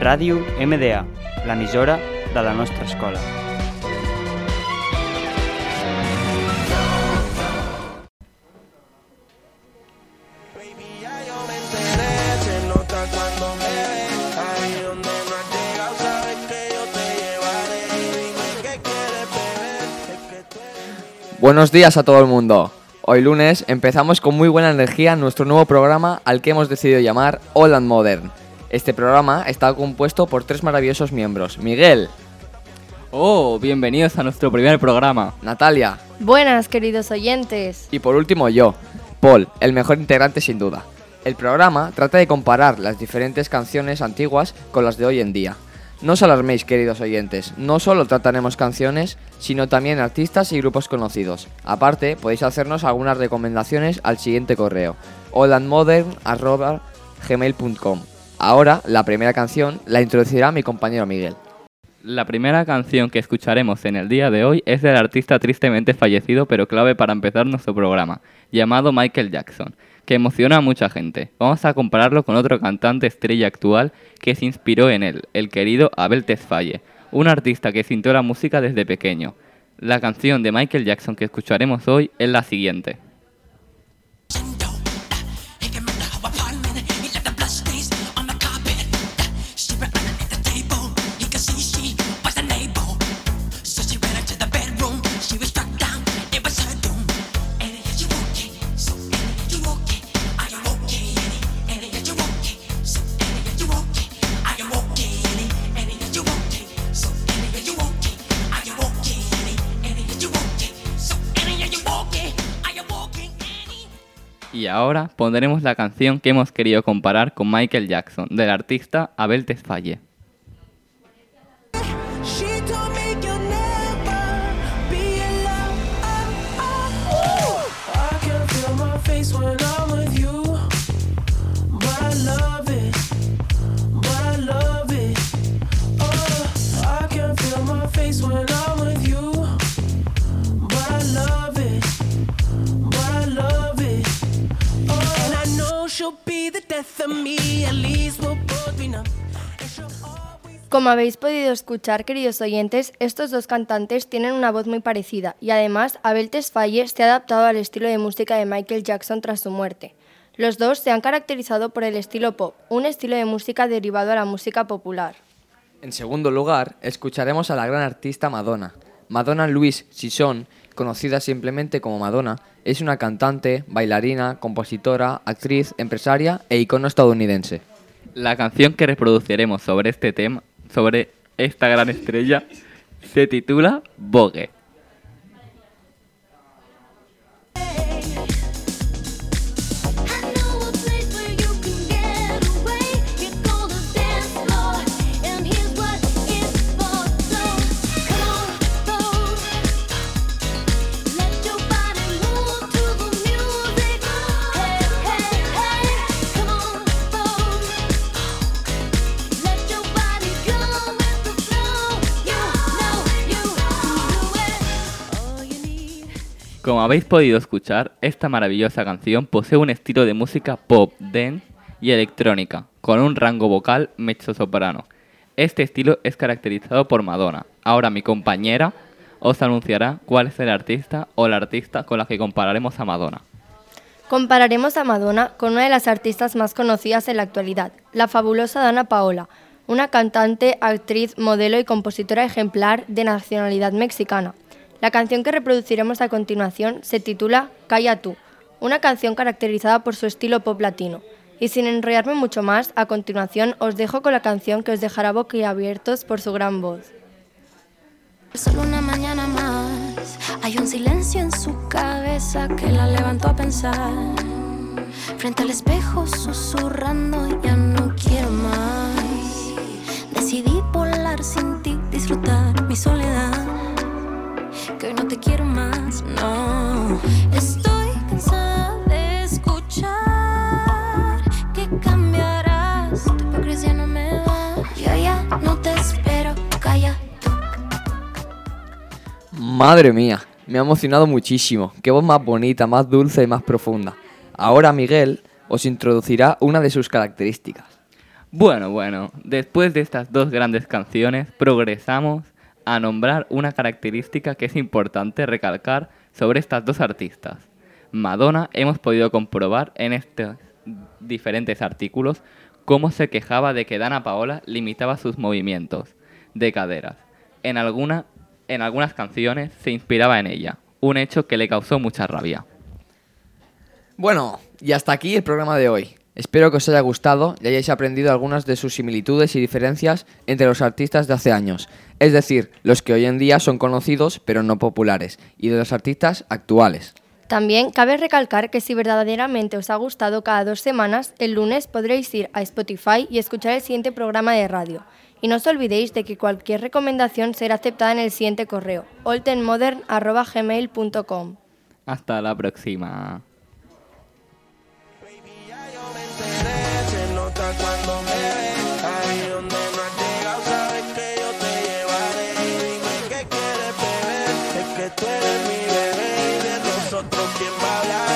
Ràdio MDA, l'emissora de la nostra escola. Buenos días a todo el mundo. Hoy lunes empezamos con muy buena energía nuestro nuevo programa al que hemos decidido llamar All and Modern. Este programa está compuesto por tres maravillosos miembros. Miguel, Oh, bienvenidos a nuestro primer programa. Natalia Buenas, queridos oyentes. y por último yo, Paul, el mejor integrante sin duda. El programa trata de comparar las diferentes canciones antiguas con las de hoy en día. No os alarméis, queridos oyentes, no solo trataremos canciones, sino también artistas y grupos conocidos. Aparte, podéis hacernos algunas recomendaciones al siguiente correo, hollandmodern.gmail.com. Ahora, la primera canción la introducirá mi compañero Miguel. La primera canción que escucharemos en el día de hoy es del artista tristemente fallecido pero clave para empezar nuestro programa, llamado Michael Jackson, que emociona a mucha gente. Vamos a compararlo con otro cantante estrella actual que se inspiró en él, el querido Abel Tesfaye, un artista que sintió la música desde pequeño. La canción de Michael Jackson que escucharemos hoy es la siguiente. Y ahora pondremos la canción que hemos querido comparar con Michael Jackson, del artista Abel Tesfaye. Como habéis podido escuchar, queridos oyentes, estos dos cantantes tienen una voz muy parecida y además Abel Tesfaye se ha adaptado al estilo de música de Michael Jackson tras su muerte. Los dos se han caracterizado por el estilo pop, un estilo de música derivado a la música popular. En segundo lugar, escucharemos a la gran artista Madonna. Madonna Louise Sisson, conocida simplemente como Madonna, es una cantante, bailarina, compositora, actriz, empresaria e icono estadounidense. La canción que reproduciremos sobre este tema, sobre esta gran estrella, se titula Vogue. Como habéis podido escuchar, esta maravillosa canción posee un estilo de música pop, dance y electrónica, con un rango vocal mezzo-soprano. Este estilo es caracterizado por Madonna. Ahora mi compañera os anunciará cuál es el artista o la artista con la que compararemos a Madonna. Compararemos a Madonna con una de las artistas más conocidas en la actualidad, la fabulosa Dana Paola, una cantante, actriz, modelo y compositora ejemplar de nacionalidad mexicana. La canción que reproduciremos a continuación se titula Calla tú, una canción caracterizada por su estilo pop latino. Y sin enrollarme mucho más, a continuación os dejo con la canción que os dejará boquiabiertos por su gran voz. Solo una mañana más. Hay un silencio en su cabeza que la levantó a pensar. Frente al espejo susurrando, ya no quiero más. Decidí volar sin ti, disfrutar mi soledad. Hoy no te quiero más, no. Estoy cansada de escuchar que cambiarás. Tu hipocresía no me da. Yo ya no te espero, calla Madre mía, me ha emocionado muchísimo. Qué voz más bonita, más dulce y más profunda. Ahora Miguel os introducirá una de sus características. Bueno, bueno, después de estas dos grandes canciones, progresamos a nombrar una característica que es importante recalcar sobre estas dos artistas. Madonna hemos podido comprobar en estos diferentes artículos cómo se quejaba de que Dana Paola limitaba sus movimientos de caderas. En, alguna, en algunas canciones se inspiraba en ella, un hecho que le causó mucha rabia. Bueno, y hasta aquí el programa de hoy. Espero que os haya gustado y hayáis aprendido algunas de sus similitudes y diferencias entre los artistas de hace años, es decir, los que hoy en día son conocidos pero no populares, y de los artistas actuales. También cabe recalcar que si verdaderamente os ha gustado cada dos semanas, el lunes podréis ir a Spotify y escuchar el siguiente programa de radio. Y no os olvidéis de que cualquier recomendación será aceptada en el siguiente correo, oltenmodern.gmail.com. Hasta la próxima. Mi bebé Y de nosotros quién va a hablar